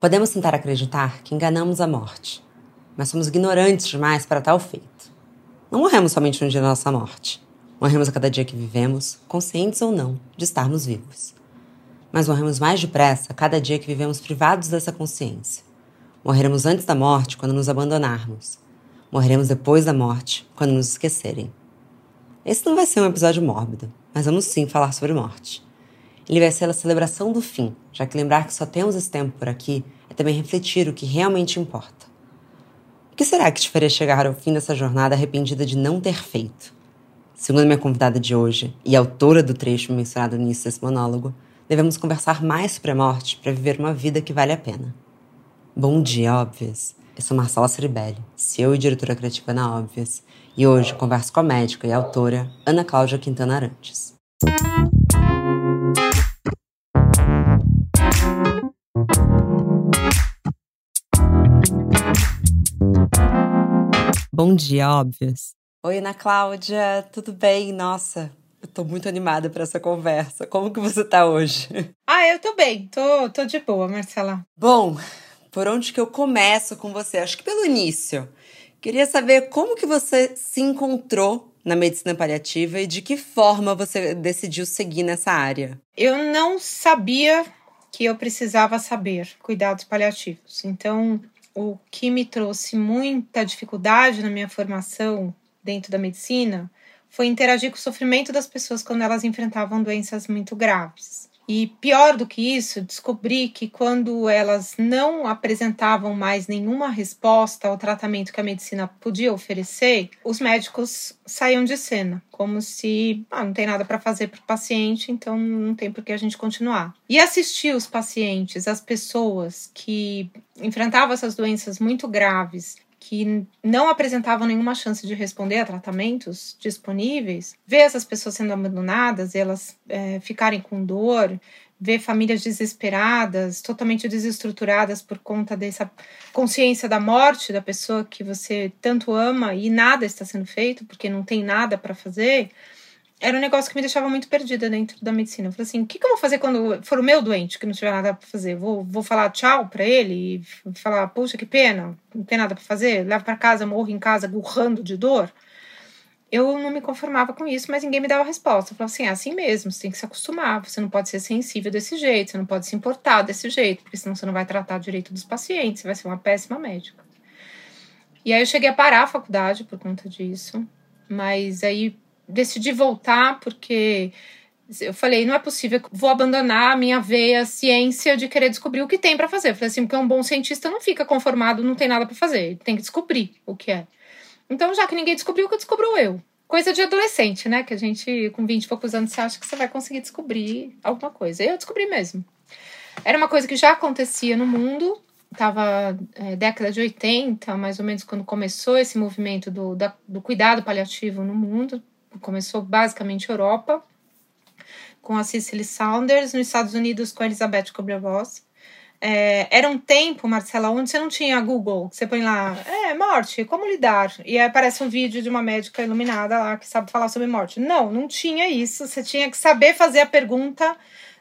Podemos tentar acreditar que enganamos a morte, mas somos ignorantes demais para tal feito. Não morremos somente no dia da nossa morte. Morremos a cada dia que vivemos, conscientes ou não de estarmos vivos. Mas morremos mais depressa a cada dia que vivemos privados dessa consciência. Morreremos antes da morte quando nos abandonarmos. Morreremos depois da morte quando nos esquecerem. Esse não vai ser um episódio mórbido, mas vamos sim falar sobre morte. Ele vai ser a celebração do fim, já que lembrar que só temos esse tempo por aqui é também refletir o que realmente importa. O que será que te faria chegar ao fim dessa jornada arrependida de não ter feito? Segundo minha convidada de hoje e autora do trecho mencionado no início desse monólogo, devemos conversar mais sobre a morte para viver uma vida que vale a pena. Bom dia, óbvias! Eu sou Marcela Ceribelli, CEO e diretora criativa na Óbvias, e hoje converso com a médica e autora Ana Cláudia Quintana Arantes. Bom dia, óbvias. Oi, Ana Cláudia, tudo bem? Nossa, eu tô muito animada para essa conversa. Como que você tá hoje? Ah, eu tô bem, tô, tô de boa, Marcela. Bom, por onde que eu começo com você? Acho que pelo início. Queria saber como que você se encontrou na medicina paliativa e de que forma você decidiu seguir nessa área. Eu não sabia que eu precisava saber cuidados paliativos. Então, o que me trouxe muita dificuldade na minha formação dentro da medicina foi interagir com o sofrimento das pessoas quando elas enfrentavam doenças muito graves. E pior do que isso, descobri que quando elas não apresentavam mais nenhuma resposta ao tratamento que a medicina podia oferecer, os médicos saíam de cena, como se ah, não tem nada para fazer para o paciente, então não tem por que a gente continuar. E assistir os pacientes, as pessoas que enfrentavam essas doenças muito graves que não apresentavam nenhuma chance de responder a tratamentos disponíveis, ver essas pessoas sendo abandonadas, elas é, ficarem com dor, ver famílias desesperadas, totalmente desestruturadas por conta dessa consciência da morte da pessoa que você tanto ama e nada está sendo feito porque não tem nada para fazer era um negócio que me deixava muito perdida dentro da medicina. Eu falei assim: o que, que eu vou fazer quando for o meu doente, que não tiver nada para fazer? Vou, vou falar tchau para ele e falar: puxa, que pena, não tem nada para fazer, levo para casa, morro em casa, burrando de dor. Eu não me conformava com isso, mas ninguém me dava resposta. Eu falava assim: é assim mesmo, você tem que se acostumar, você não pode ser sensível desse jeito, você não pode se importar desse jeito, porque senão você não vai tratar direito dos pacientes, você vai ser uma péssima médica. E aí eu cheguei a parar a faculdade por conta disso, mas aí decidi voltar porque eu falei, não é possível, vou abandonar a minha veia ciência de querer descobrir o que tem para fazer. Eu falei assim, porque um bom cientista não fica conformado, não tem nada para fazer, tem que descobrir o que é. Então, já que ninguém descobriu, o que descobriu eu? Coisa de adolescente, né? Que a gente, com 20 e poucos anos, você acha que você vai conseguir descobrir alguma coisa. Eu descobri mesmo. Era uma coisa que já acontecia no mundo, estava é, década de 80, mais ou menos, quando começou esse movimento do, da, do cuidado paliativo no mundo, começou basicamente Europa, com a Cicely Saunders, nos Estados Unidos com a Elizabeth Kubler-Ross. É, era um tempo, Marcela, onde você não tinha Google, você põe lá, é, morte, como lidar? E aí aparece um vídeo de uma médica iluminada lá que sabe falar sobre morte. Não, não tinha isso. Você tinha que saber fazer a pergunta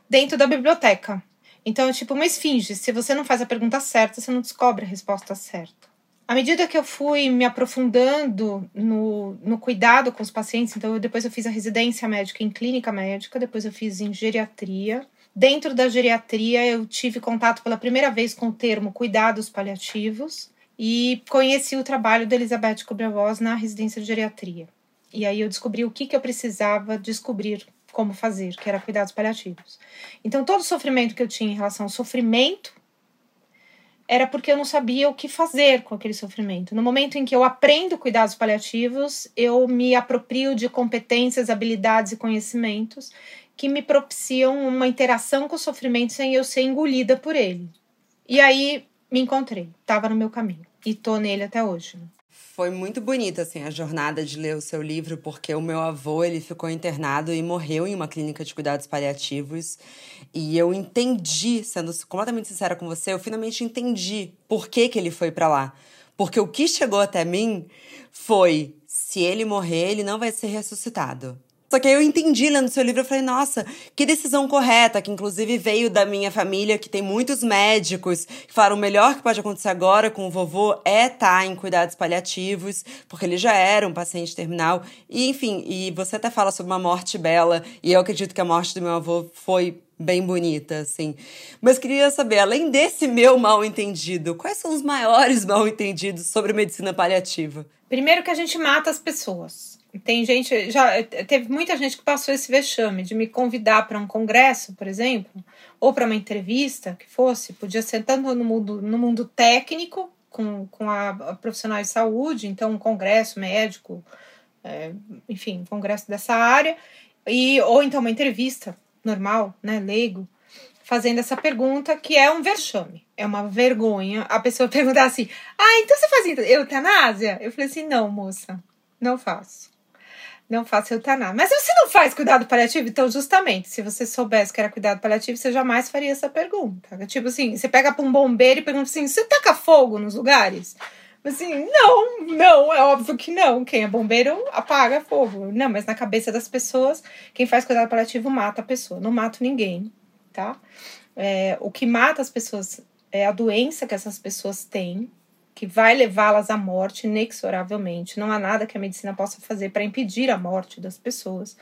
dentro da biblioteca. Então, é tipo uma esfinge. Se você não faz a pergunta certa, você não descobre a resposta certa. À medida que eu fui me aprofundando no, no cuidado com os pacientes, então eu, depois eu fiz a residência médica em clínica médica, depois eu fiz em geriatria. Dentro da geriatria, eu tive contato pela primeira vez com o termo cuidados paliativos e conheci o trabalho da Elizabeth Kubler-Ross na residência de geriatria. E aí eu descobri o que, que eu precisava descobrir como fazer, que era cuidados paliativos. Então, todo o sofrimento que eu tinha em relação ao sofrimento era porque eu não sabia o que fazer com aquele sofrimento. No momento em que eu aprendo cuidados paliativos, eu me aproprio de competências, habilidades e conhecimentos que me propiciam uma interação com o sofrimento sem eu ser engolida por ele. E aí me encontrei, estava no meu caminho e tô nele até hoje. Foi muito bonita assim a jornada de ler o seu livro, porque o meu avô, ele ficou internado e morreu em uma clínica de cuidados paliativos, e eu entendi, sendo completamente sincera com você, eu finalmente entendi por que que ele foi para lá. Porque o que chegou até mim foi: se ele morrer, ele não vai ser ressuscitado. Só que aí eu entendi lendo seu livro, eu falei, nossa, que decisão correta, que inclusive veio da minha família, que tem muitos médicos, que falaram o melhor que pode acontecer agora com o vovô é estar tá em cuidados paliativos, porque ele já era um paciente terminal. E, enfim, e você até fala sobre uma morte bela, e eu acredito que a morte do meu avô foi bem bonita, assim. Mas queria saber, além desse meu mal entendido, quais são os maiores mal entendidos sobre medicina paliativa? Primeiro que a gente mata as pessoas. Tem gente, já teve muita gente que passou esse vexame de me convidar para um congresso, por exemplo, ou para uma entrevista que fosse, podia ser tanto no mundo, no mundo técnico, com, com a, a profissional de saúde, então um congresso médico, é, enfim, um congresso dessa área, e, ou então uma entrevista normal, né, leigo, fazendo essa pergunta que é um vexame, é uma vergonha a pessoa perguntar assim: ah, então você faz eutanásia? Eu falei assim: não, moça, não faço não faça eutanásia. Mas você não faz cuidado paliativo? Então, justamente, se você soubesse que era cuidado paliativo, você jamais faria essa pergunta. Tipo assim, você pega para um bombeiro e pergunta assim: você taca fogo nos lugares? Assim, não, não, é óbvio que não. Quem é bombeiro apaga fogo. Não, mas na cabeça das pessoas, quem faz cuidado paliativo mata a pessoa. Não mata ninguém, tá? É, o que mata as pessoas é a doença que essas pessoas têm, que vai levá-las à morte inexoravelmente. Não há nada que a medicina possa fazer para impedir a morte das pessoas.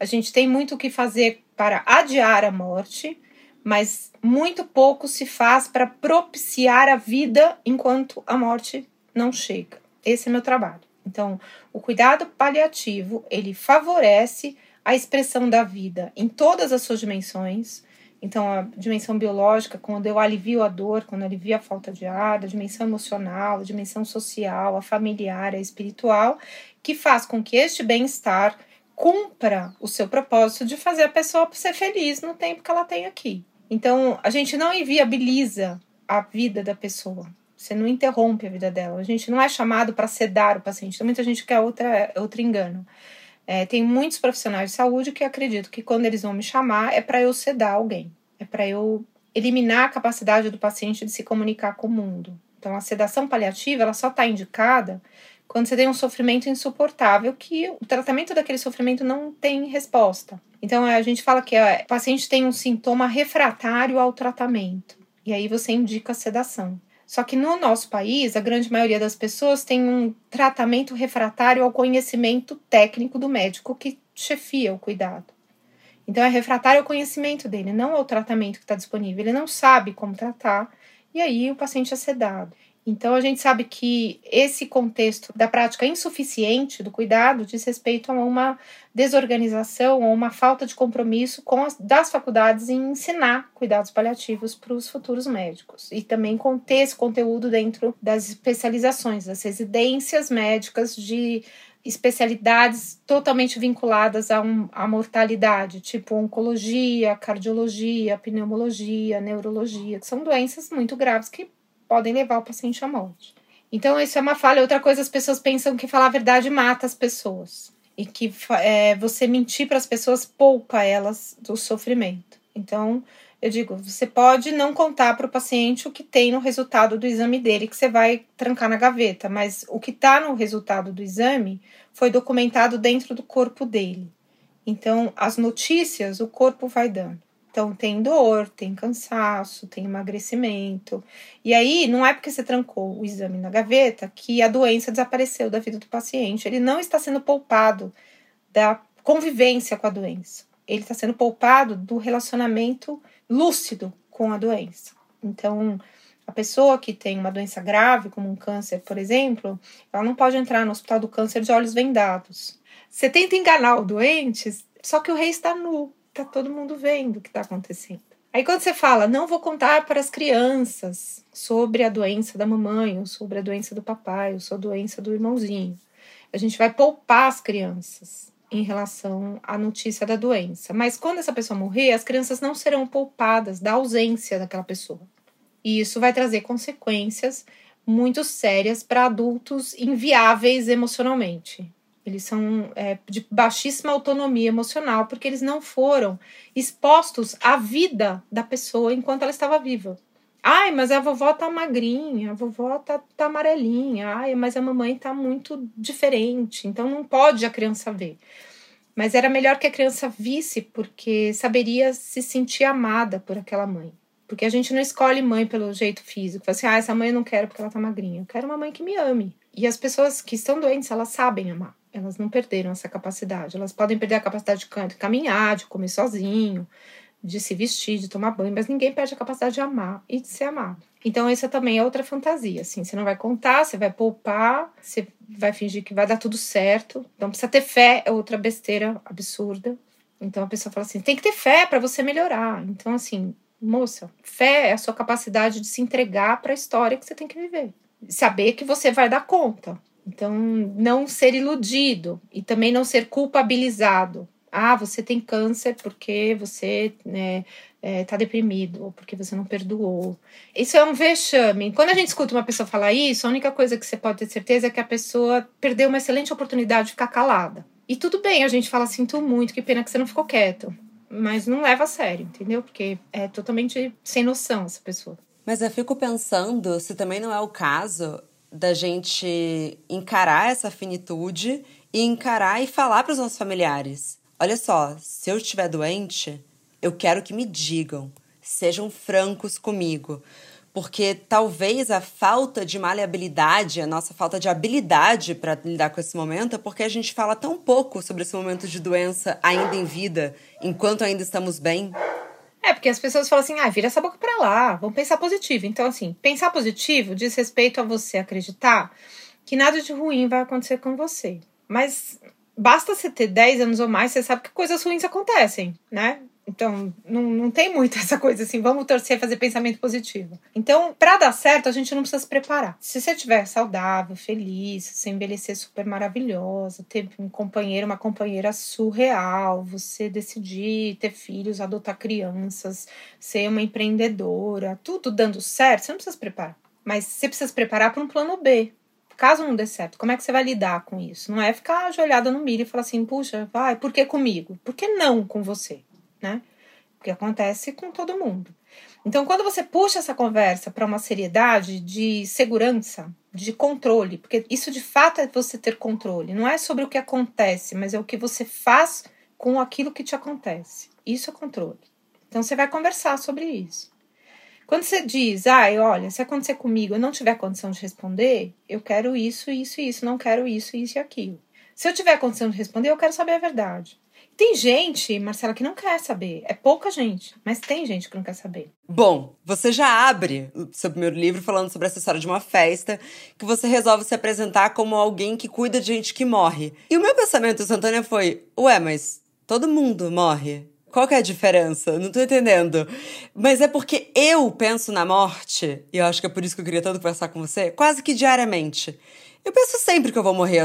A gente tem muito o que fazer para adiar a morte, mas muito pouco se faz para propiciar a vida enquanto a morte não chega. Esse é meu trabalho. Então, o cuidado paliativo, ele favorece a expressão da vida em todas as suas dimensões, então, a dimensão biológica, quando eu alivio a dor, quando eu alivio a falta de ar, a dimensão emocional, a dimensão social, a familiar, a espiritual, que faz com que este bem-estar cumpra o seu propósito de fazer a pessoa ser feliz no tempo que ela tem aqui. Então, a gente não inviabiliza a vida da pessoa. Você não interrompe a vida dela. A gente não é chamado para sedar o paciente. Tem muita gente que é outra, outro engano. É, tem muitos profissionais de saúde que acreditam que quando eles vão me chamar é para eu sedar alguém, é para eu eliminar a capacidade do paciente de se comunicar com o mundo. Então, a sedação paliativa ela só está indicada quando você tem um sofrimento insuportável que o tratamento daquele sofrimento não tem resposta. Então, a gente fala que o paciente tem um sintoma refratário ao tratamento, e aí você indica a sedação. Só que no nosso país, a grande maioria das pessoas tem um tratamento refratário ao conhecimento técnico do médico que chefia o cuidado. Então, é refratário ao conhecimento dele, não ao tratamento que está disponível. Ele não sabe como tratar, e aí o paciente é sedado. Então, a gente sabe que esse contexto da prática insuficiente do cuidado diz respeito a uma desorganização ou uma falta de compromisso com as, das faculdades em ensinar cuidados paliativos para os futuros médicos e também conter esse conteúdo dentro das especializações, das residências médicas de especialidades totalmente vinculadas à, um, à mortalidade, tipo oncologia, cardiologia, pneumologia, neurologia, que são doenças muito graves que podem levar o paciente à morte. Então, isso é uma falha. Outra coisa, as pessoas pensam que falar a verdade mata as pessoas. E que é, você mentir para as pessoas poupa elas do sofrimento. Então, eu digo, você pode não contar para o paciente o que tem no resultado do exame dele, que você vai trancar na gaveta, mas o que está no resultado do exame foi documentado dentro do corpo dele. Então, as notícias o corpo vai dando. Então, tem dor, tem cansaço, tem emagrecimento. E aí, não é porque você trancou o exame na gaveta que a doença desapareceu da vida do paciente. Ele não está sendo poupado da convivência com a doença. Ele está sendo poupado do relacionamento lúcido com a doença. Então, a pessoa que tem uma doença grave, como um câncer, por exemplo, ela não pode entrar no hospital do câncer de olhos vendados. Você tenta enganar o doente, só que o rei está nu tá todo mundo vendo o que está acontecendo. Aí quando você fala, não vou contar para as crianças sobre a doença da mamãe, ou sobre a doença do papai, ou sobre a doença do irmãozinho, a gente vai poupar as crianças em relação à notícia da doença. Mas quando essa pessoa morrer, as crianças não serão poupadas da ausência daquela pessoa. E isso vai trazer consequências muito sérias para adultos inviáveis emocionalmente. Eles são é, de baixíssima autonomia emocional, porque eles não foram expostos à vida da pessoa enquanto ela estava viva. Ai, mas a vovó tá magrinha, a vovó tá, tá amarelinha. Ai, mas a mamãe tá muito diferente. Então não pode a criança ver. Mas era melhor que a criança visse, porque saberia se sentir amada por aquela mãe. Porque a gente não escolhe mãe pelo jeito físico. Fala assim, ah, essa mãe eu não quero porque ela tá magrinha. Eu quero uma mãe que me ame. E as pessoas que estão doentes, elas sabem amar. Elas não perderam essa capacidade. Elas podem perder a capacidade de caminhar, de comer sozinho, de se vestir, de tomar banho, mas ninguém perde a capacidade de amar e de ser amado. Então, essa também é outra fantasia. Assim, você não vai contar, você vai poupar, você vai fingir que vai dar tudo certo. Então, precisa ter fé, é outra besteira absurda. Então, a pessoa fala assim: tem que ter fé para você melhorar. Então, assim, moça, fé é a sua capacidade de se entregar para a história que você tem que viver. Saber que você vai dar conta. Então, não ser iludido e também não ser culpabilizado. Ah, você tem câncer porque você né, é, tá deprimido, ou porque você não perdoou. Isso é um vexame. Quando a gente escuta uma pessoa falar isso, a única coisa que você pode ter certeza é que a pessoa perdeu uma excelente oportunidade de ficar calada. E tudo bem, a gente fala, sinto muito, que pena que você não ficou quieto. Mas não leva a sério, entendeu? Porque é totalmente sem noção essa pessoa. Mas eu fico pensando se também não é o caso da gente encarar essa finitude e encarar e falar para os nossos familiares. Olha só, se eu estiver doente, eu quero que me digam, sejam francos comigo, porque talvez a falta de maleabilidade, a nossa falta de habilidade para lidar com esse momento é porque a gente fala tão pouco sobre esse momento de doença ainda em vida, enquanto ainda estamos bem. É, porque as pessoas falam assim, ah, vira essa boca para lá, vamos pensar positivo. Então, assim, pensar positivo diz respeito a você acreditar que nada de ruim vai acontecer com você. Mas basta você ter 10 anos ou mais, você sabe que coisas ruins acontecem, né? Então, não, não tem muito essa coisa assim, vamos torcer fazer pensamento positivo. Então, para dar certo, a gente não precisa se preparar. Se você estiver saudável, feliz, se envelhecer super maravilhosa, ter um companheiro, uma companheira surreal, você decidir ter filhos, adotar crianças, ser uma empreendedora, tudo dando certo, você não precisa se preparar. Mas você precisa se preparar para um plano B. Caso não dê certo, como é que você vai lidar com isso? Não é ficar ajoelhada no milho e falar assim, puxa, vai, por que comigo? Por que não com você? né? Porque acontece com todo mundo. Então, quando você puxa essa conversa para uma seriedade de segurança, de controle, porque isso de fato é você ter controle, não é sobre o que acontece, mas é o que você faz com aquilo que te acontece. Isso é controle. Então, você vai conversar sobre isso. Quando você diz, ai, olha, se acontecer comigo eu não tiver condição de responder, eu quero isso, isso e isso, não quero isso, isso e aquilo. Se eu tiver condição de responder, eu quero saber a verdade. Tem gente, Marcela, que não quer saber. É pouca gente, mas tem gente que não quer saber. Bom, você já abre seu primeiro livro falando sobre essa história de uma festa que você resolve se apresentar como alguém que cuida de gente que morre. E o meu pensamento, Santana, foi: ué, mas todo mundo morre. Qual que é a diferença? Não tô entendendo. Mas é porque eu penso na morte, e eu acho que é por isso que eu queria tanto conversar com você, quase que diariamente. Eu penso sempre que eu vou morrer,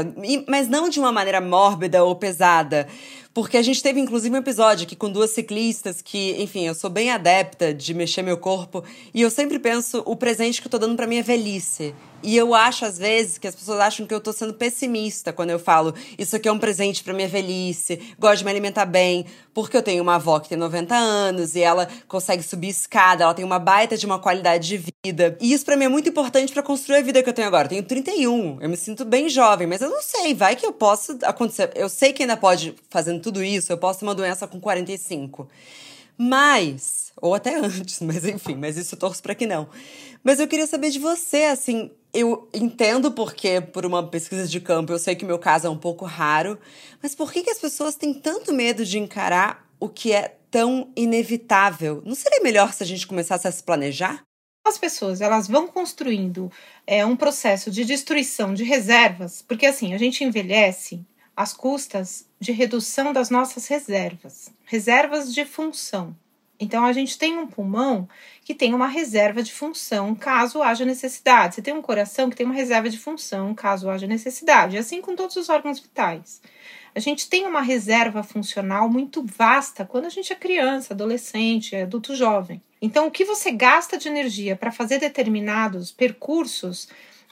mas não de uma maneira mórbida ou pesada. Porque a gente teve, inclusive, um episódio aqui com duas ciclistas que, enfim, eu sou bem adepta de mexer meu corpo e eu sempre penso o presente que eu tô dando pra minha velhice. E eu acho, às vezes, que as pessoas acham que eu tô sendo pessimista quando eu falo isso aqui é um presente pra minha velhice, gosto de me alimentar bem, porque eu tenho uma avó que tem 90 anos e ela consegue subir escada, ela tem uma baita de uma qualidade de vida. E isso para mim é muito importante para construir a vida que eu tenho agora. Eu tenho 31, eu me sinto bem jovem, mas eu não sei, vai que eu posso acontecer. Eu sei que ainda pode, fazendo tudo isso, eu posso ter uma doença com 45. Mas, ou até antes, mas enfim, mas isso torço para que não. Mas eu queria saber de você, assim, eu entendo porque, por uma pesquisa de campo, eu sei que meu caso é um pouco raro, mas por que, que as pessoas têm tanto medo de encarar o que é tão inevitável? Não seria melhor se a gente começasse a se planejar? As pessoas elas vão construindo é, um processo de destruição de reservas, porque assim, a gente envelhece às custas de redução das nossas reservas, reservas de função. Então, a gente tem um pulmão que tem uma reserva de função caso haja necessidade. Você tem um coração que tem uma reserva de função caso haja necessidade, assim com todos os órgãos vitais. A gente tem uma reserva funcional muito vasta quando a gente é criança, adolescente, adulto jovem. Então, o que você gasta de energia para fazer determinados percursos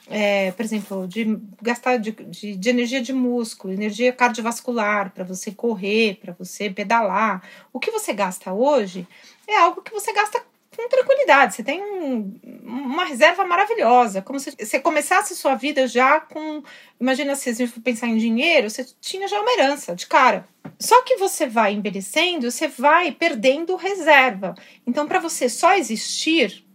é, por exemplo, de gastar de, de, de, energia de músculo, energia cardiovascular para você correr, para você pedalar. O que você gasta hoje é algo que você gasta com tranquilidade. Você tem um, uma reserva maravilhosa. Como se você começasse sua vida já com. Imagina se você for pensar em dinheiro, você tinha já uma herança de cara. Só que você vai envelhecendo, você vai perdendo reserva. Então, para você só existir,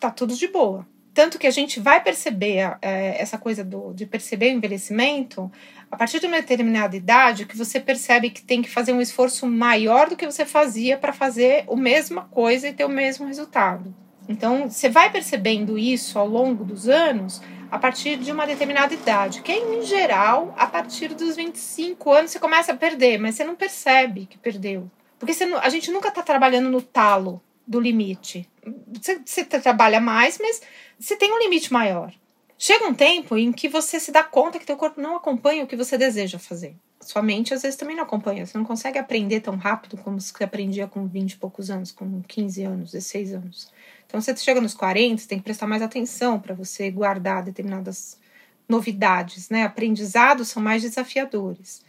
tá tudo de boa. Tanto que a gente vai perceber é, essa coisa do, de perceber o envelhecimento a partir de uma determinada idade que você percebe que tem que fazer um esforço maior do que você fazia para fazer a mesma coisa e ter o mesmo resultado. Então, você vai percebendo isso ao longo dos anos a partir de uma determinada idade, que é, em geral, a partir dos 25 anos você começa a perder, mas você não percebe que perdeu. Porque a gente nunca está trabalhando no talo do limite. Você, trabalha mais, mas você tem um limite maior. Chega um tempo em que você se dá conta que teu corpo não acompanha o que você deseja fazer. Sua mente às vezes também não acompanha. Você não consegue aprender tão rápido como você aprendia com 20 e poucos anos, com 15 anos, 16 anos. Então você chega nos 40, você tem que prestar mais atenção para você guardar determinadas novidades, né? Aprendizados são mais desafiadores.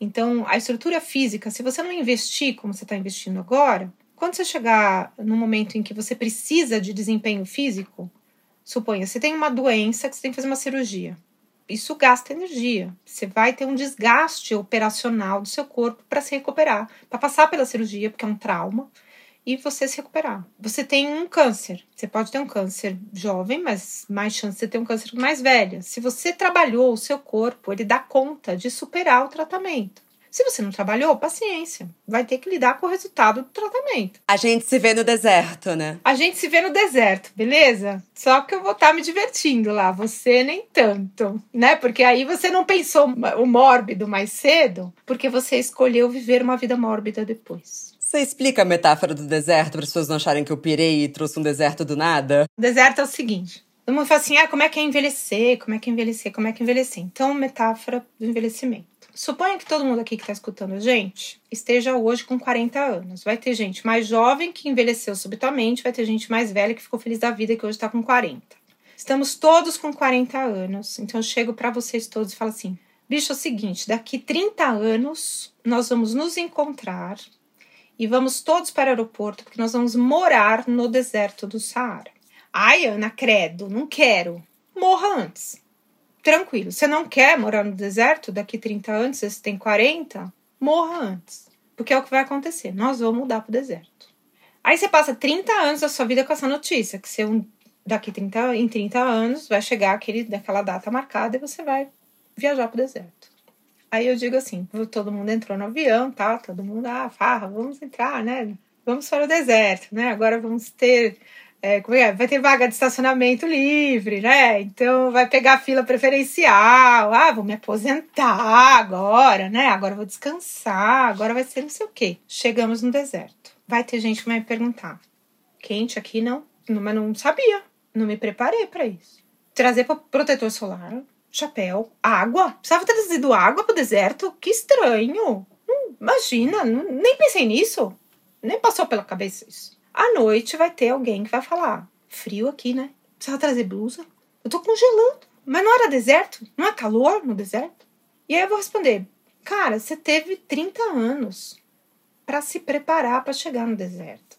Então, a estrutura física, se você não investir como você está investindo agora, quando você chegar no momento em que você precisa de desempenho físico, Suponha, você tem uma doença que você tem que fazer uma cirurgia. Isso gasta energia. Você vai ter um desgaste operacional do seu corpo para se recuperar, para passar pela cirurgia, porque é um trauma, e você se recuperar. Você tem um câncer. Você pode ter um câncer jovem, mas mais chance de ter um câncer mais velha. Se você trabalhou o seu corpo, ele dá conta de superar o tratamento. Se você não trabalhou, paciência. Vai ter que lidar com o resultado do tratamento. A gente se vê no deserto, né? A gente se vê no deserto, beleza? Só que eu vou estar tá me divertindo lá, você nem tanto, né? Porque aí você não pensou o mórbido mais cedo, porque você escolheu viver uma vida mórbida depois. Você explica a metáfora do deserto para as pessoas não acharem que eu pirei e trouxe um deserto do nada? O deserto é o seguinte: Todo mundo fala assim: ah, como é que é envelhecer? Como é que é envelhecer? Como é que é envelhecer? Então, metáfora do envelhecimento. Suponha que todo mundo aqui que está escutando a gente esteja hoje com 40 anos. Vai ter gente mais jovem que envelheceu subitamente, vai ter gente mais velha que ficou feliz da vida que hoje está com 40. Estamos todos com 40 anos, então eu chego para vocês todos e falo assim: bicho, é o seguinte, daqui 30 anos nós vamos nos encontrar e vamos todos para o aeroporto porque nós vamos morar no deserto do Saara. Ai, Ana, credo, não quero. Morra antes tranquilo. Você não quer morar no deserto daqui 30 anos, você tem 40, morra antes. Porque é o que vai acontecer. Nós vamos mudar pro deserto. Aí você passa 30 anos da sua vida com essa notícia, que você daqui 30, em 30 anos vai chegar aquele, daquela data marcada e você vai viajar pro deserto. Aí eu digo assim, todo mundo entrou no avião, tá? Todo mundo, ah, farra, vamos entrar, né? Vamos para o deserto, né? Agora vamos ter é, é, vai ter vaga de estacionamento livre, né? Então vai pegar fila preferencial. Ah, vou me aposentar agora, né? Agora vou descansar, agora vai ser não sei o quê. Chegamos no deserto. Vai ter gente que vai me perguntar: quente aqui não? Mas não sabia, não me preparei para isso. Trazer protetor solar, chapéu, água. Precisava ter trazido água pro deserto? Que estranho. Imagina, nem pensei nisso. Nem passou pela cabeça isso. À noite vai ter alguém que vai falar: frio aqui, né? Precisa trazer blusa? Eu tô congelando. Mas não era deserto? Não é calor no deserto? E aí eu vou responder: cara, você teve 30 anos para se preparar para chegar no deserto.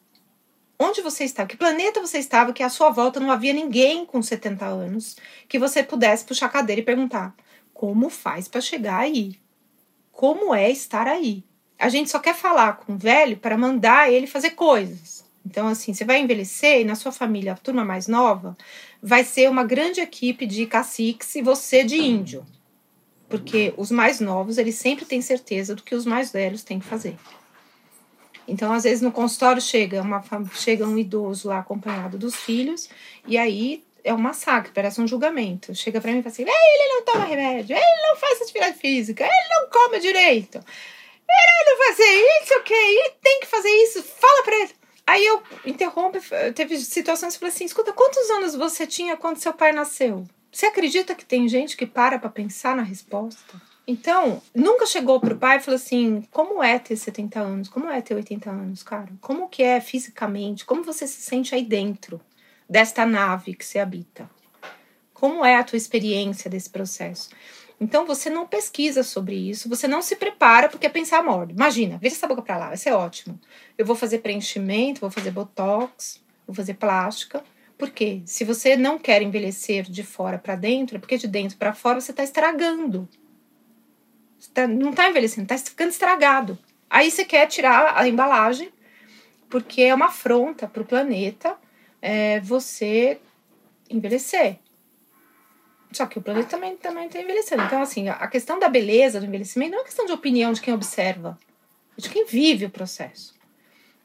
Onde você estava? Que planeta você estava que à sua volta não havia ninguém com 70 anos que você pudesse puxar a cadeira e perguntar: como faz para chegar aí? Como é estar aí? A gente só quer falar com o velho para mandar ele fazer coisas. Então, assim, você vai envelhecer e na sua família, a turma mais nova, vai ser uma grande equipe de caciques e você de índio. Porque os mais novos, eles sempre têm certeza do que os mais velhos têm que fazer. Então, às vezes, no consultório chega, uma, chega um idoso lá acompanhado dos filhos, e aí é um massacre, parece um julgamento. Chega para mim e fala assim: ele não toma remédio, ele não faz atividade física, ele não come direito, ele não faz isso, o? Ele tem que fazer isso, fala para ele. Aí eu interrompo, teve situações que eu falei assim: escuta, quantos anos você tinha quando seu pai nasceu? Você acredita que tem gente que para para pensar na resposta? Então, nunca chegou pro pai e falou assim: como é ter 70 anos? Como é ter 80 anos, cara? Como que é fisicamente? Como você se sente aí dentro desta nave que você habita? Como é a tua experiência desse processo? Então você não pesquisa sobre isso, você não se prepara porque é pensar morte. Imagina, vira essa boca para lá, vai ser ótimo. Eu vou fazer preenchimento, vou fazer botox, vou fazer plástica. Porque se você não quer envelhecer de fora para dentro, é porque de dentro para fora você está estragando. Você tá, não está envelhecendo, está ficando estragado. Aí você quer tirar a embalagem, porque é uma afronta para o planeta é, você envelhecer. Só que o planeta também também está envelhecendo. Então, assim, a questão da beleza do envelhecimento não é questão de opinião de quem observa, é de quem vive o processo.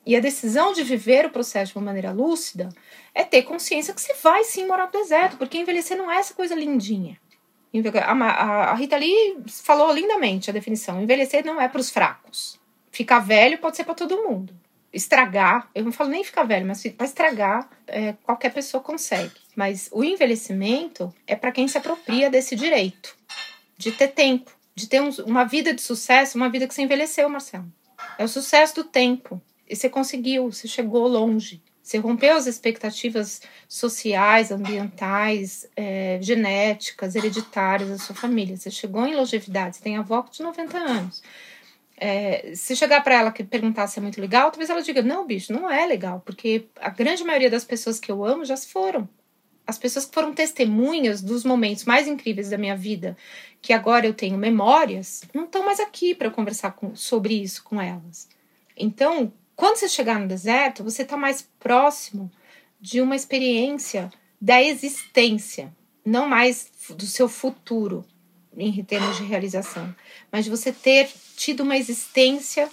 E a decisão de viver o processo de uma maneira lúcida é ter consciência que você vai sim morar no deserto, porque envelhecer não é essa coisa lindinha. A, Rita Lee falou lindamente a definição: envelhecer não é para os fracos. Ficar velho pode ser para todo mundo estragar, eu não falo nem ficar velho, mas para estragar, é, qualquer pessoa consegue. Mas o envelhecimento é para quem se apropria desse direito, de ter tempo, de ter um, uma vida de sucesso, uma vida que você envelheceu, Marcelo. É o sucesso do tempo. E você conseguiu, você chegou longe. Você rompeu as expectativas sociais, ambientais, é, genéticas, hereditárias da sua família. Você chegou em longevidade, você tem avó de 90 anos. É, se chegar para ela que perguntar se é muito legal, talvez ela diga: não, bicho, não é legal, porque a grande maioria das pessoas que eu amo já se foram. As pessoas que foram testemunhas dos momentos mais incríveis da minha vida, que agora eu tenho memórias, não estão mais aqui para conversar com, sobre isso com elas. Então, quando você chegar no deserto, você está mais próximo de uma experiência da existência, não mais do seu futuro em termos de realização, mas de você ter tido uma existência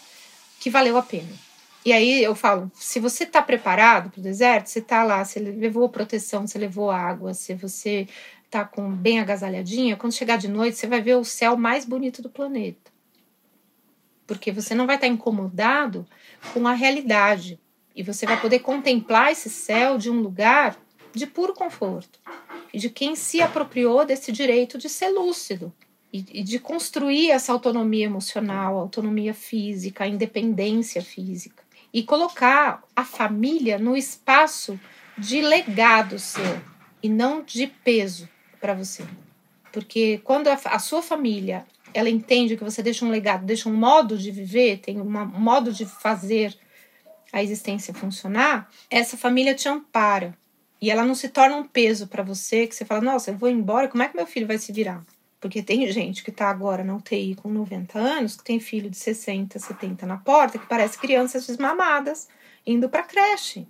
que valeu a pena. E aí eu falo, se você está preparado para o deserto, você está lá, você levou proteção, você levou água, se você está com bem agasalhadinha, quando chegar de noite, você vai ver o céu mais bonito do planeta. Porque você não vai estar tá incomodado com a realidade. E você vai poder contemplar esse céu de um lugar de puro conforto e de quem se apropriou desse direito de ser lúcido e, de construir essa autonomia emocional, autonomia física, independência física e colocar a família no espaço de legado seu e não de peso para você. Porque quando a, a, sua família ela entende que você deixa um legado, deixa um modo de viver, tem uma, um modo de fazer a existência funcionar, essa família te ampara. E ela não se torna um peso para você, que você fala, nossa, eu vou embora, como é que meu filho vai se virar? Porque tem gente que está agora na UTI com 90 anos, que tem filho de 60, 70 na porta, que parece crianças desmamadas indo para creche.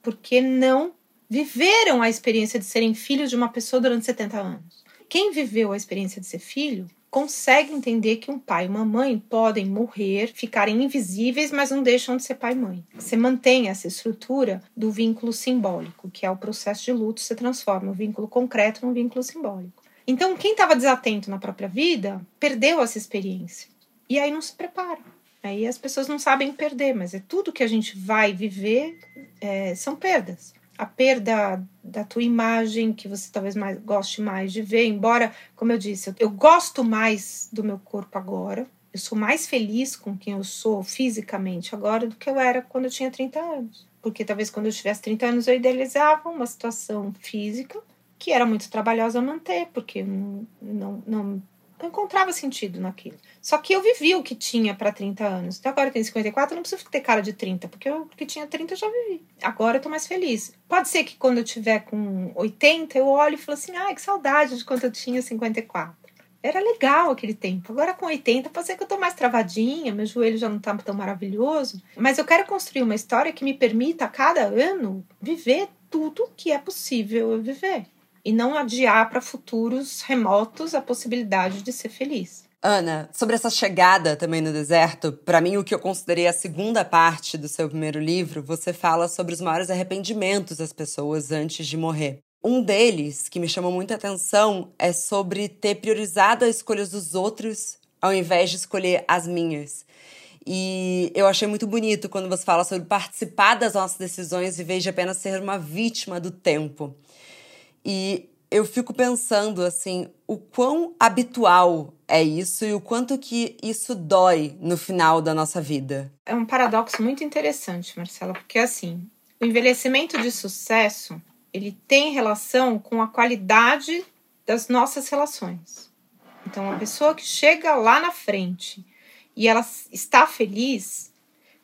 Porque não viveram a experiência de serem filhos de uma pessoa durante 70 anos. Quem viveu a experiência de ser filho consegue entender que um pai e uma mãe podem morrer, ficarem invisíveis, mas não deixam de ser pai e mãe. Você mantém essa estrutura do vínculo simbólico, que é o processo de luto, se transforma o vínculo concreto num vínculo simbólico. Então, quem estava desatento na própria vida perdeu essa experiência. E aí não se prepara. Aí as pessoas não sabem perder, mas é tudo que a gente vai viver é, são perdas a perda da tua imagem, que você talvez mais goste mais de ver, embora, como eu disse, eu, eu gosto mais do meu corpo agora, eu sou mais feliz com quem eu sou fisicamente agora do que eu era quando eu tinha 30 anos. Porque talvez quando eu tivesse 30 anos eu idealizava uma situação física que era muito trabalhosa manter, porque não, não, não encontrava sentido naquilo. Só que eu vivi o que tinha para 30 anos. Então agora eu tenho 54, eu não preciso ter cara de 30, porque o que tinha 30 eu já vivi. Agora eu tô mais feliz. Pode ser que quando eu tiver com 80, eu olho e falo assim: ai, que saudade de quando eu tinha 54. Era legal aquele tempo. Agora com 80, pode ser que eu tô mais travadinha, meu joelho já não tá tão maravilhoso. Mas eu quero construir uma história que me permita a cada ano viver tudo que é possível eu viver e não adiar para futuros remotos a possibilidade de ser feliz. Ana, sobre essa chegada também no deserto, para mim o que eu considerei a segunda parte do seu primeiro livro, você fala sobre os maiores arrependimentos das pessoas antes de morrer. Um deles, que me chamou muita atenção, é sobre ter priorizado as escolhas dos outros ao invés de escolher as minhas. E eu achei muito bonito quando você fala sobre participar das nossas decisões vez de apenas ser uma vítima do tempo. E eu fico pensando assim, o quão habitual é isso e o quanto que isso dói no final da nossa vida. É um paradoxo muito interessante, Marcela, porque assim, o envelhecimento de sucesso, ele tem relação com a qualidade das nossas relações. Então, a pessoa que chega lá na frente e ela está feliz,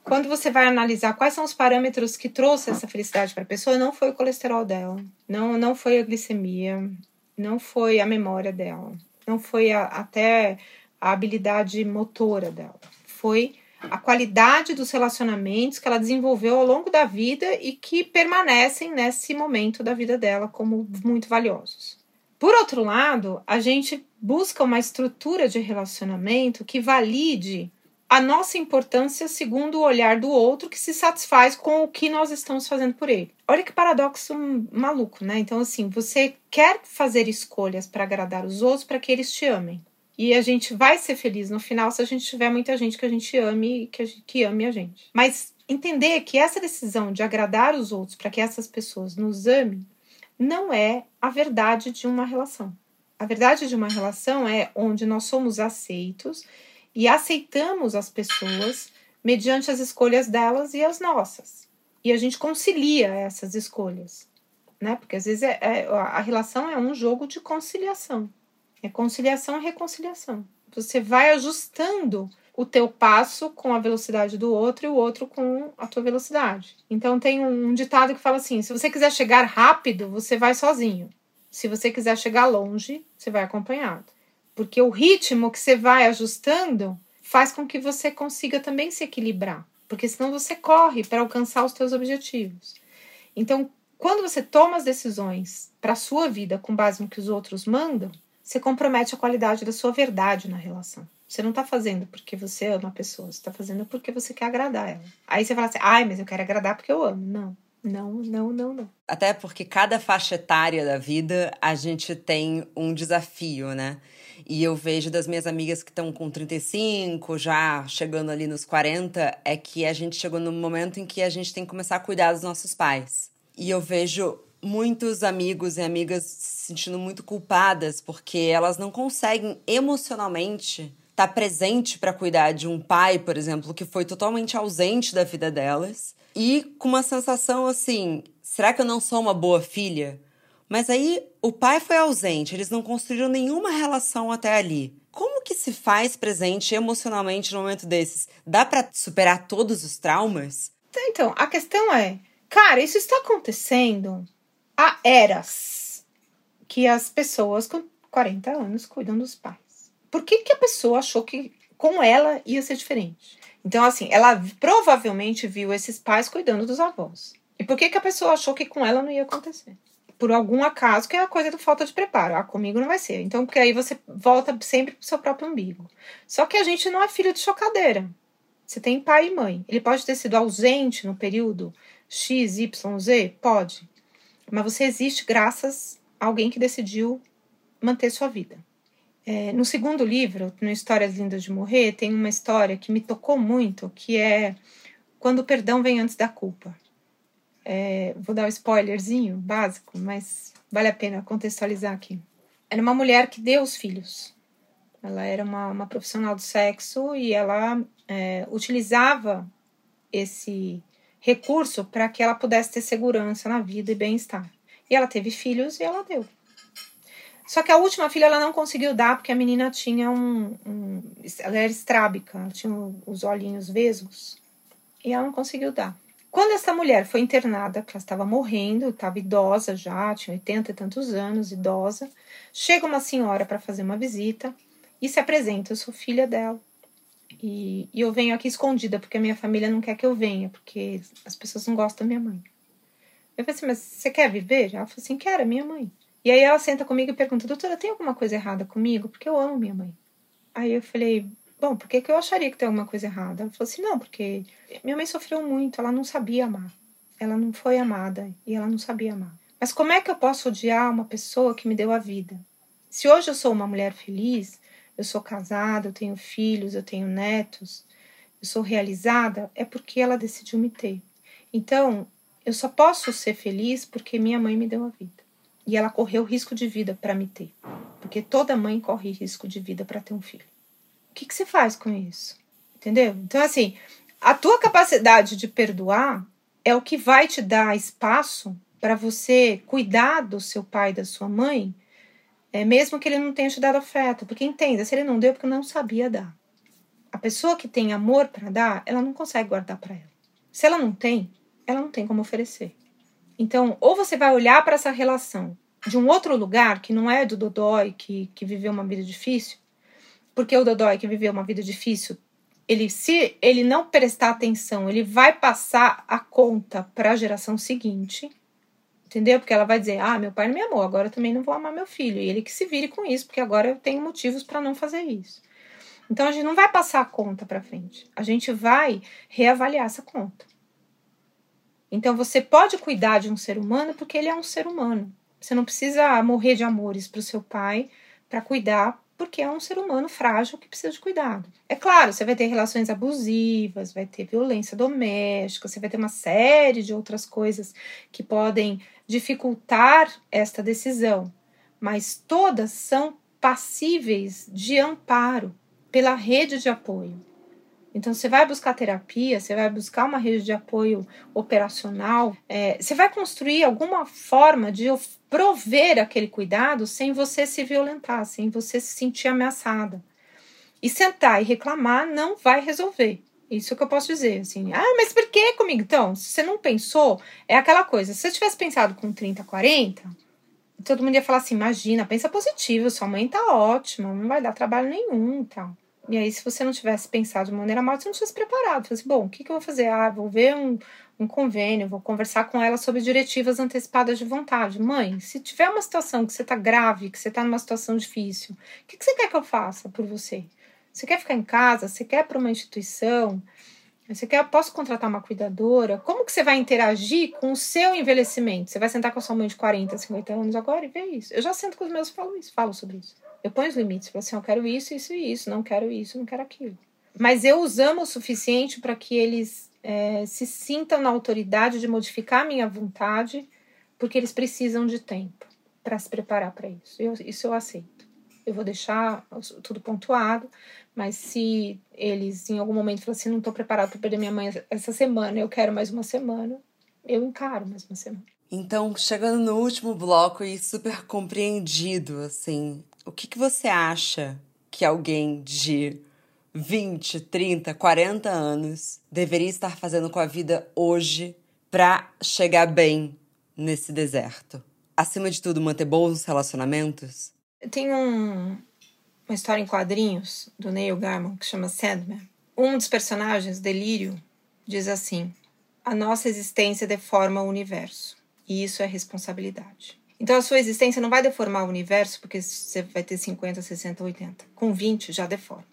quando você vai analisar quais são os parâmetros que trouxe essa felicidade para a pessoa, não foi o colesterol dela, não, não foi a glicemia, não foi a memória dela, não foi a, até a habilidade motora dela, foi a qualidade dos relacionamentos que ela desenvolveu ao longo da vida e que permanecem nesse momento da vida dela como muito valiosos. Por outro lado, a gente busca uma estrutura de relacionamento que valide a nossa importância segundo o olhar do outro que se satisfaz com o que nós estamos fazendo por ele. Olha que paradoxo maluco, né? Então, assim, você quer fazer escolhas para agradar os outros para que eles te amem. E a gente vai ser feliz no final se a gente tiver muita gente que a gente ame que, a gente, que ame a gente. Mas entender que essa decisão de agradar os outros para que essas pessoas nos amem não é a verdade de uma relação. A verdade de uma relação é onde nós somos aceitos e aceitamos as pessoas mediante as escolhas delas e as nossas. E a gente concilia essas escolhas, né? Porque às vezes é, é, a relação é um jogo de conciliação. É conciliação e reconciliação. Você vai ajustando o teu passo com a velocidade do outro e o outro com a tua velocidade. Então tem um ditado que fala assim: se você quiser chegar rápido, você vai sozinho. Se você quiser chegar longe, você vai acompanhado. Porque o ritmo que você vai ajustando faz com que você consiga também se equilibrar, porque senão você corre para alcançar os teus objetivos. Então, quando você toma as decisões para a sua vida com base no que os outros mandam, você compromete a qualidade da sua verdade na relação. Você não está fazendo porque você ama a pessoa, você está fazendo porque você quer agradar ela. Aí você fala assim, ai, mas eu quero agradar porque eu amo. Não, não, não, não, não. Até porque cada faixa etária da vida a gente tem um desafio, né? E eu vejo das minhas amigas que estão com 35, já chegando ali nos 40, é que a gente chegou no momento em que a gente tem que começar a cuidar dos nossos pais. E eu vejo muitos amigos e amigas se sentindo muito culpadas porque elas não conseguem emocionalmente estar tá presente para cuidar de um pai, por exemplo, que foi totalmente ausente da vida delas e com uma sensação assim: será que eu não sou uma boa filha? Mas aí o pai foi ausente, eles não construíram nenhuma relação até ali. Como que se faz presente emocionalmente no momento desses? Dá para superar todos os traumas? Então, a questão é, cara, isso está acontecendo há eras que as pessoas com 40 anos cuidam dos pais. Por que, que a pessoa achou que com ela ia ser diferente? Então, assim, ela provavelmente viu esses pais cuidando dos avós. E por que, que a pessoa achou que com ela não ia acontecer? por algum acaso, que é a coisa da falta de preparo. Ah, comigo não vai ser. Então, porque aí você volta sempre pro seu próprio umbigo. Só que a gente não é filho de chocadeira. Você tem pai e mãe. Ele pode ter sido ausente no período X, Y, Z? Pode. Mas você existe graças a alguém que decidiu manter sua vida. É, no segundo livro, no Histórias Lindas de Morrer, tem uma história que me tocou muito, que é quando o perdão vem antes da culpa. É, vou dar um spoilerzinho básico, mas vale a pena contextualizar aqui. Era uma mulher que deu os filhos. Ela era uma, uma profissional do sexo e ela é, utilizava esse recurso para que ela pudesse ter segurança na vida e bem-estar. E ela teve filhos e ela deu. Só que a última filha ela não conseguiu dar porque a menina tinha um. um ela era estrábica, ela tinha os olhinhos vesgos e ela não conseguiu dar. Quando essa mulher foi internada, que ela estava morrendo, estava idosa já, tinha 80 e tantos anos, idosa, chega uma senhora para fazer uma visita e se apresenta, eu sou filha dela. E, e, eu venho aqui escondida, porque a minha família não quer que eu venha, porque as pessoas não gostam da minha mãe. Eu falei assim, mas você quer viver? Ela falou assim, quero, é minha mãe. E aí ela senta comigo e pergunta, doutora, tem alguma coisa errada comigo? Porque eu amo minha mãe. Aí eu falei, bom, por que, que eu acharia que tem alguma coisa errada? Ela falou assim, não, porque minha mãe sofreu muito, ela não sabia amar. Ela não foi amada e ela não sabia amar. Mas como é que eu posso odiar uma pessoa que me deu a vida? Se hoje eu sou uma mulher feliz, eu sou casada, eu tenho filhos, eu tenho netos, eu sou realizada, é porque ela decidiu me ter. Então, eu só posso ser feliz porque minha mãe me deu a vida. E ela correu risco de vida para me ter. Porque toda mãe corre risco de vida para ter um filho. O que, que você faz com isso? Entendeu? Então, assim, a tua capacidade de perdoar é o que vai te dar espaço para você cuidar do seu pai da sua mãe, é, mesmo que ele não tenha te dado afeto. Porque entenda, se ele não deu, é porque não sabia dar. A pessoa que tem amor para dar, ela não consegue guardar para ela. Se ela não tem, ela não tem como oferecer. Então, ou você vai olhar para essa relação de um outro lugar que não é do Dodói, que, que viveu uma vida difícil, porque o Dodói que viveu uma vida difícil, ele se ele não prestar atenção, ele vai passar a conta para a geração seguinte, entendeu? Porque ela vai dizer: "Ah, meu pai não me amou, agora eu também não vou amar meu filho". E ele que se vire com isso, porque agora eu tenho motivos para não fazer isso. Então a gente não vai passar a conta para frente. A gente vai reavaliar essa conta. Então você pode cuidar de um ser humano porque ele é um ser humano. Você não precisa morrer de amores para o seu pai para cuidar, porque é um ser humano frágil que precisa de cuidado. É claro, você vai ter relações abusivas, vai ter violência doméstica, você vai ter uma série de outras coisas que podem dificultar esta decisão, mas todas são passíveis de amparo pela rede de apoio. Então, você vai buscar terapia, você vai buscar uma rede de apoio operacional, é, você vai construir alguma forma de prover aquele cuidado sem você se violentar, sem você se sentir ameaçada. E sentar e reclamar não vai resolver. Isso que eu posso dizer, assim. Ah, mas por que comigo? Então, se você não pensou, é aquela coisa. Se você tivesse pensado com 30, 40, todo mundo ia falar assim: imagina, pensa positivo, sua mãe tá ótima, não vai dar trabalho nenhum tal. E aí, se você não tivesse pensado de maneira mal, você não tivesse preparado. Falei assim, bom, o que, que eu vou fazer? Ah, vou ver um, um convênio, vou conversar com ela sobre diretivas antecipadas de vontade. Mãe, se tiver uma situação que você tá grave, que você tá numa situação difícil, o que, que você quer que eu faça por você? Você quer ficar em casa? Você quer para uma instituição? Você quer, posso contratar uma cuidadora? Como que você vai interagir com o seu envelhecimento? Você vai sentar com a sua mãe de 40, 50 anos agora e ver isso. Eu já sento com os meus e falo isso, falo sobre isso. Eu ponho os limites, falo assim, eu quero isso, isso e isso, não quero isso, não quero aquilo. Mas eu os amo o suficiente para que eles é, se sintam na autoridade de modificar a minha vontade, porque eles precisam de tempo para se preparar para isso. Eu, isso eu aceito. Eu vou deixar tudo pontuado, mas se eles em algum momento falam assim, não estou preparado para perder minha mãe essa semana, eu quero mais uma semana, eu encaro mais uma semana. Então, chegando no último bloco e super compreendido, assim, o que, que você acha que alguém de 20, 30, 40 anos deveria estar fazendo com a vida hoje para chegar bem nesse deserto? Acima de tudo, manter bons relacionamentos? Tem um, uma história em quadrinhos do Neil Gaiman que chama Sandman. Um dos personagens, Delírio, diz assim: A nossa existência deforma o universo, e isso é responsabilidade. Então a sua existência não vai deformar o universo porque você vai ter 50, 60, 80. Com 20 já deforma.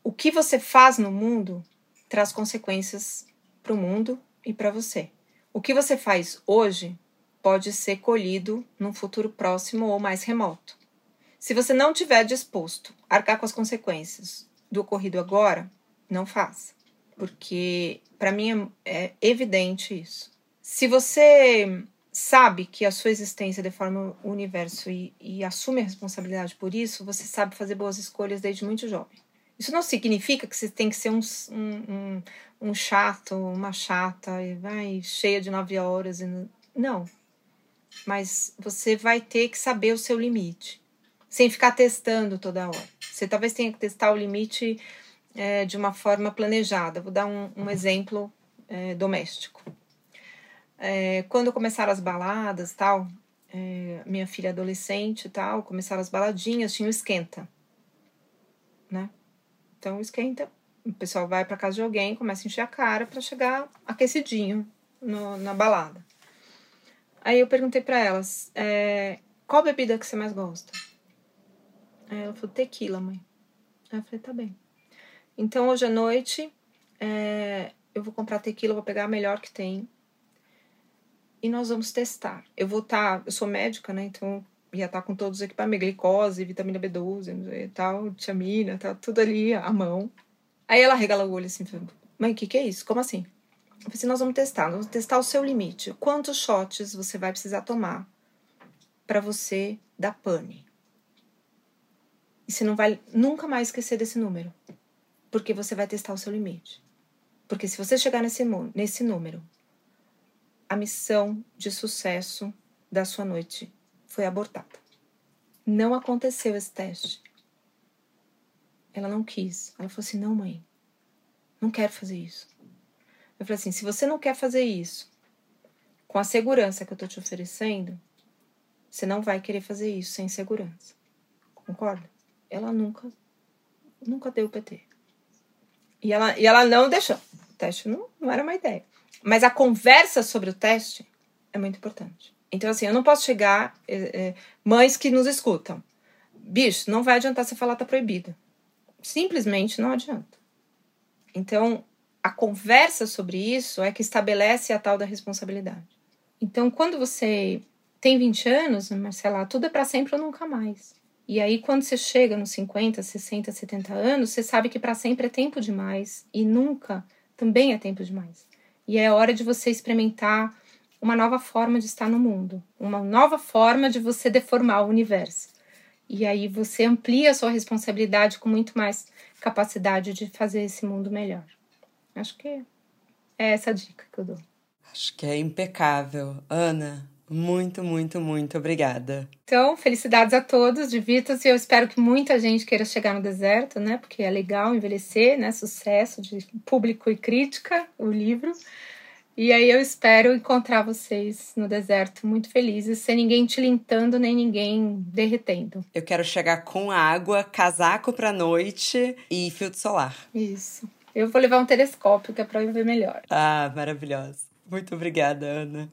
O que você faz no mundo traz consequências para o mundo e para você. O que você faz hoje pode ser colhido num futuro próximo ou mais remoto. Se você não tiver disposto a arcar com as consequências do ocorrido agora, não faça. Porque para mim é, é evidente isso. Se você sabe que a sua existência deforma o universo e, e, assume a responsabilidade por isso, você sabe fazer boas escolhas desde muito jovem. Isso não significa que você tem que ser um, um, um, chato, uma chata, e vai cheia de nove horas. E não. não. Mas você vai ter que saber o seu limite, sem ficar testando toda hora. Você talvez tenha que testar o limite é, de uma forma planejada. Vou dar um, um exemplo é, doméstico é, quando começaram as baladas tal, é, minha filha adolescente tal, começaram as baladinhas, tinha o esquenta, né? Então, esquenta, o pessoal vai para casa de alguém, começa a encher a cara para chegar aquecidinho no, na balada. Aí eu perguntei para elas, é, qual bebida que você mais gosta? Aí ela falou, tequila, mãe. Aí eu falei, tá bem. Então, hoje à noite, é, eu vou comprar tequila, vou pegar a melhor que tem e nós vamos testar. Eu vou estar, tá, eu sou médica, né? Então ia estar tá com todos os equipamentos, glicose, vitamina B12 e tal, tiamina, tá tudo ali à mão. Aí ela regala o olho assim, mãe, o que, que é isso? Como assim? Eu falei assim, nós vamos testar, nós vamos testar o seu limite. Quantos shots você vai precisar tomar para você dar pane? E você não vai nunca mais esquecer desse número. Porque você vai testar o seu limite. Porque se você chegar nesse, nesse número a missão de sucesso da sua noite foi abortada. Não aconteceu esse teste. Ela não quis. Ela falou assim: não, mãe, não quero fazer isso. Eu falei assim: se você não quer fazer isso com a segurança que eu tô te oferecendo, você não vai querer fazer isso sem segurança. Concorda? Ela nunca, nunca deu o PT. E ela, e ela não deixou. O teste não, não era uma ideia. Mas a conversa sobre o teste é muito importante. Então, assim, eu não posso chegar. É, é, mães que nos escutam. Bicho, não vai adiantar você falar tá proibido. Simplesmente não adianta. Então, a conversa sobre isso é que estabelece a tal da responsabilidade. Então, quando você tem 20 anos, Marcela, tudo é para sempre ou nunca mais. E aí, quando você chega nos 50, 60, 70 anos, você sabe que para sempre é tempo demais e nunca também é tempo demais. E é hora de você experimentar uma nova forma de estar no mundo, uma nova forma de você deformar o universo. E aí você amplia a sua responsabilidade com muito mais capacidade de fazer esse mundo melhor. Acho que é essa dica que eu dou. Acho que é impecável. Ana, muito, muito, muito obrigada. Então, felicidades a todos, divirtam-se. Eu espero que muita gente queira chegar no deserto, né? Porque é legal envelhecer, né? Sucesso de público e crítica, o livro. E aí eu espero encontrar vocês no deserto muito felizes, sem ninguém tilintando nem ninguém derretendo. Eu quero chegar com água, casaco pra noite e filtro solar. Isso. Eu vou levar um telescópio que é pra eu ver melhor. Ah, maravilhosa. Muito obrigada, Ana.